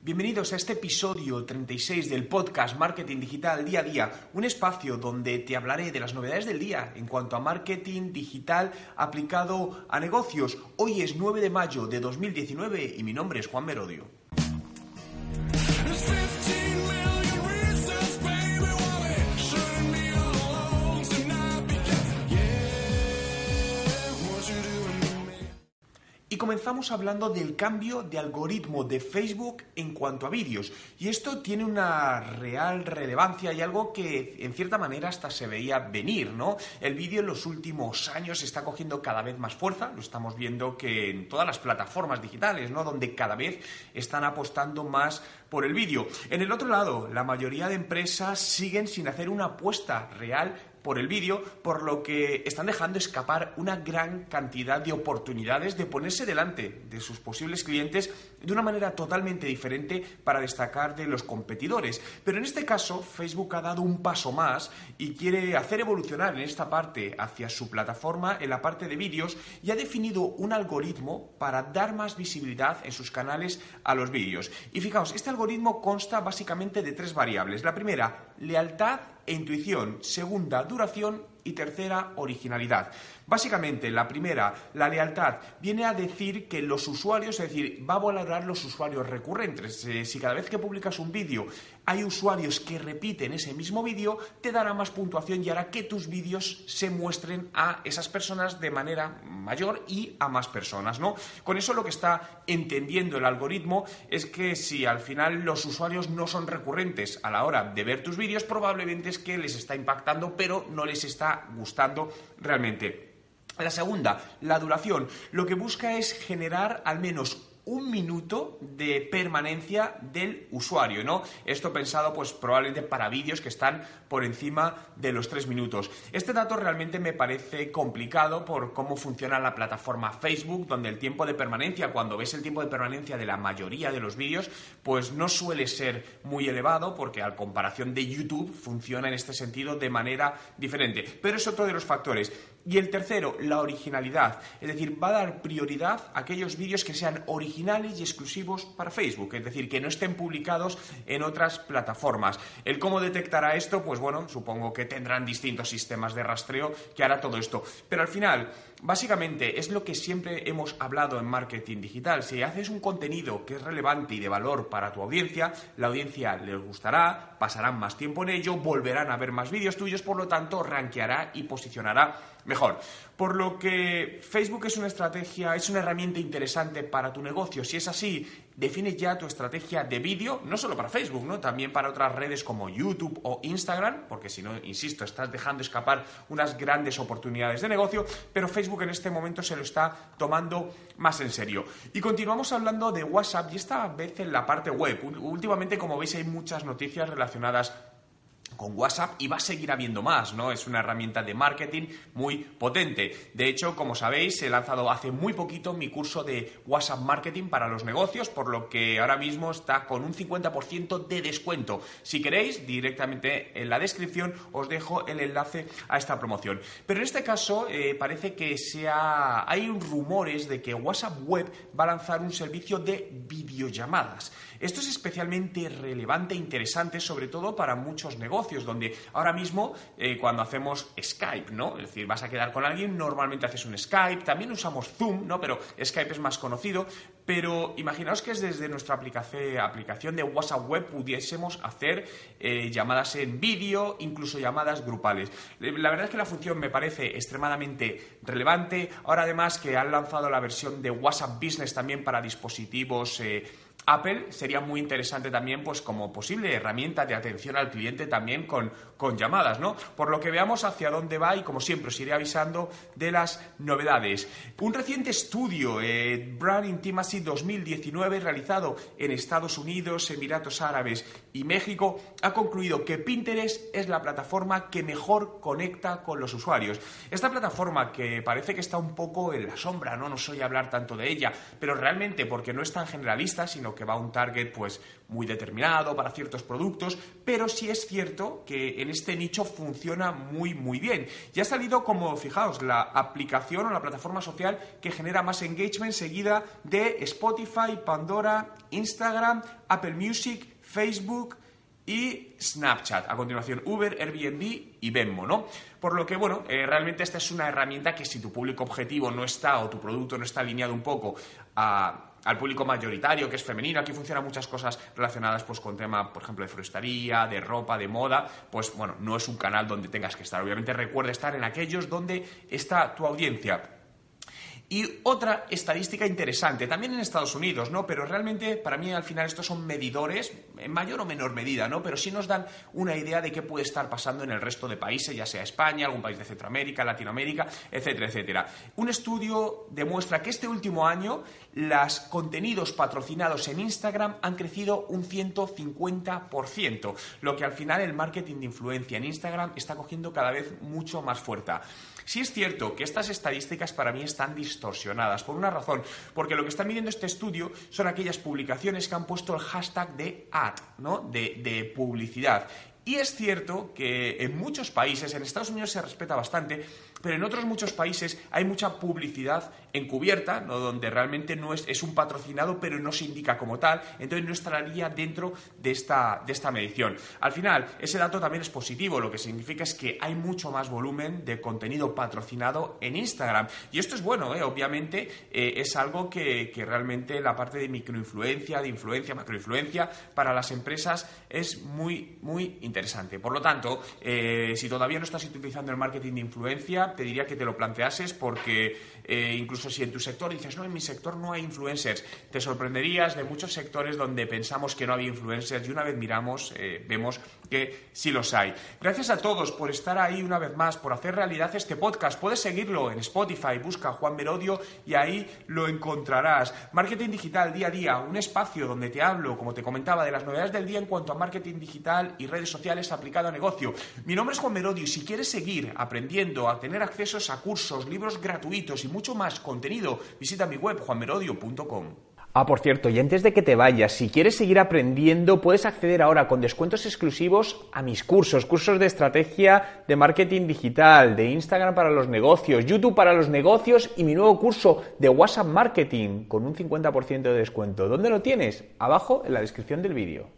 Bienvenidos a este episodio 36 del podcast Marketing Digital Día a Día, un espacio donde te hablaré de las novedades del día en cuanto a marketing digital aplicado a negocios. Hoy es 9 de mayo de 2019 y mi nombre es Juan Merodio. Comenzamos hablando del cambio de algoritmo de Facebook en cuanto a vídeos. Y esto tiene una real relevancia y algo que en cierta manera hasta se veía venir, ¿no? El vídeo en los últimos años está cogiendo cada vez más fuerza, lo estamos viendo que en todas las plataformas digitales, ¿no? Donde cada vez están apostando más por el vídeo. En el otro lado, la mayoría de empresas siguen sin hacer una apuesta real por el vídeo, por lo que están dejando escapar una gran cantidad de oportunidades de ponerse delante de sus posibles clientes de una manera totalmente diferente para destacar de los competidores. Pero en este caso, Facebook ha dado un paso más y quiere hacer evolucionar en esta parte hacia su plataforma, en la parte de vídeos, y ha definido un algoritmo para dar más visibilidad en sus canales a los vídeos. Y fijaos, este algoritmo consta básicamente de tres variables. La primera, lealtad e intuición. Segunda, duración y tercera, originalidad. Básicamente, la primera, la lealtad, viene a decir que los usuarios, es decir, va a valorar los usuarios recurrentes. Eh, si cada vez que publicas un vídeo hay usuarios que repiten ese mismo vídeo, te dará más puntuación y hará que tus vídeos se muestren a esas personas de manera mayor y a más personas, ¿no? Con eso lo que está entendiendo el algoritmo es que si al final los usuarios no son recurrentes a la hora de ver tus vídeos, probablemente es que les está impactando, pero no les está gustando realmente. La segunda, la duración, lo que busca es generar al menos un minuto de permanencia del usuario, ¿no? Esto pensado pues probablemente para vídeos que están por encima de los tres minutos. Este dato realmente me parece complicado por cómo funciona la plataforma Facebook, donde el tiempo de permanencia, cuando ves el tiempo de permanencia de la mayoría de los vídeos, pues no suele ser muy elevado porque a comparación de YouTube funciona en este sentido de manera diferente. Pero es otro de los factores. Y el tercero, la originalidad. Es decir, va a dar prioridad a aquellos vídeos que sean originales y exclusivos para Facebook. Es decir, que no estén publicados en otras plataformas. El cómo detectará esto, pues bueno, supongo que tendrán distintos sistemas de rastreo que hará todo esto. Pero al final, básicamente, es lo que siempre hemos hablado en marketing digital. Si haces un contenido que es relevante y de valor para tu audiencia, la audiencia les gustará, pasarán más tiempo en ello, volverán a ver más vídeos tuyos, por lo tanto, rankeará y posicionará mejor. Por lo que Facebook es una estrategia, es una herramienta interesante para tu negocio. Si es así, define ya tu estrategia de vídeo, no solo para Facebook, ¿no? También para otras redes como YouTube o Instagram, porque si no, insisto, estás dejando escapar unas grandes oportunidades de negocio, pero Facebook en este momento se lo está tomando más en serio. Y continuamos hablando de WhatsApp y esta vez en la parte web. Últimamente, como veis, hay muchas noticias relacionadas con WhatsApp y va a seguir habiendo más, ¿no? Es una herramienta de marketing muy potente. De hecho, como sabéis, he lanzado hace muy poquito mi curso de WhatsApp Marketing para los negocios, por lo que ahora mismo está con un 50% de descuento. Si queréis, directamente en la descripción os dejo el enlace a esta promoción. Pero en este caso eh, parece que sea... hay rumores de que WhatsApp Web va a lanzar un servicio de videollamadas. Esto es especialmente relevante e interesante, sobre todo para muchos negocios donde ahora mismo eh, cuando hacemos Skype, ¿no? Es decir, vas a quedar con alguien, normalmente haces un Skype, también usamos Zoom, ¿no? Pero Skype es más conocido, pero imaginaos que es desde nuestra aplicación de WhatsApp Web pudiésemos hacer eh, llamadas en vídeo, incluso llamadas grupales. La verdad es que la función me parece extremadamente relevante. Ahora además que han lanzado la versión de WhatsApp Business también para dispositivos eh, Apple sería muy interesante también, pues como posible herramienta de atención al cliente también con, con llamadas, ¿no? Por lo que veamos hacia dónde va y como siempre os iré avisando de las novedades. Un reciente estudio, eh, Brand Intimacy 2019, realizado en Estados Unidos, Emiratos Árabes y México, ha concluido que Pinterest es la plataforma que mejor conecta con los usuarios. Esta plataforma que parece que está un poco en la sombra, no, no soy hablar tanto de ella, pero realmente porque no es tan generalista, sino porque va a un target pues muy determinado para ciertos productos, pero sí es cierto que en este nicho funciona muy muy bien. Ya ha salido como, fijaos, la aplicación o la plataforma social que genera más engagement seguida de Spotify, Pandora, Instagram, Apple Music, Facebook, y Snapchat. A continuación, Uber, Airbnb y Venmo, ¿no? Por lo que, bueno, eh, realmente esta es una herramienta que si tu público objetivo no está o tu producto no está alineado un poco al público mayoritario, que es femenino, aquí funcionan muchas cosas relacionadas pues con tema, por ejemplo, de floristería, de ropa, de moda, pues bueno, no es un canal donde tengas que estar. Obviamente recuerda estar en aquellos donde está tu audiencia. Y otra estadística interesante, también en Estados Unidos, ¿no? Pero realmente para mí al final estos son medidores, en mayor o menor medida, ¿no? Pero sí nos dan una idea de qué puede estar pasando en el resto de países, ya sea España, algún país de Centroamérica, Latinoamérica, etcétera, etcétera. Un estudio demuestra que este último año los contenidos patrocinados en Instagram han crecido un 150%, lo que al final el marketing de influencia en Instagram está cogiendo cada vez mucho más fuerza. Sí es cierto que estas estadísticas para mí están distorsionadas, por una razón, porque lo que está midiendo este estudio son aquellas publicaciones que han puesto el hashtag de ad, ¿no? de, de publicidad. Y es cierto que en muchos países, en Estados Unidos se respeta bastante, pero en otros muchos países hay mucha publicidad encubierta, ¿no? donde realmente no es, es, un patrocinado, pero no se indica como tal, entonces no estaría dentro de esta, de esta medición. Al final, ese dato también es positivo, lo que significa es que hay mucho más volumen de contenido patrocinado en Instagram. Y esto es bueno, ¿eh? obviamente eh, es algo que, que realmente la parte de microinfluencia, de influencia, macroinfluencia, para las empresas es muy, muy interesante interesante. Por lo tanto, eh, si todavía no estás utilizando el marketing de influencia, te diría que te lo planteases porque eh, incluso si en tu sector dices, no, en mi sector no hay influencers, te sorprenderías de muchos sectores donde pensamos que no había influencers y una vez miramos, eh, vemos que sí los hay. Gracias a todos por estar ahí una vez más, por hacer realidad este podcast. Puedes seguirlo en Spotify, busca Juan Merodio y ahí lo encontrarás. Marketing digital día a día, un espacio donde te hablo, como te comentaba, de las novedades del día en cuanto a marketing digital y redes aplicado a negocio. Mi nombre es Juan Merodio y si quieres seguir aprendiendo a tener accesos a cursos, libros gratuitos y mucho más contenido, visita mi web juanmerodio.com. Ah, por cierto, y antes de que te vayas, si quieres seguir aprendiendo, puedes acceder ahora con descuentos exclusivos a mis cursos, cursos de estrategia de marketing digital, de Instagram para los negocios, YouTube para los negocios y mi nuevo curso de WhatsApp Marketing con un 50% de descuento. ¿Dónde lo tienes? Abajo en la descripción del vídeo.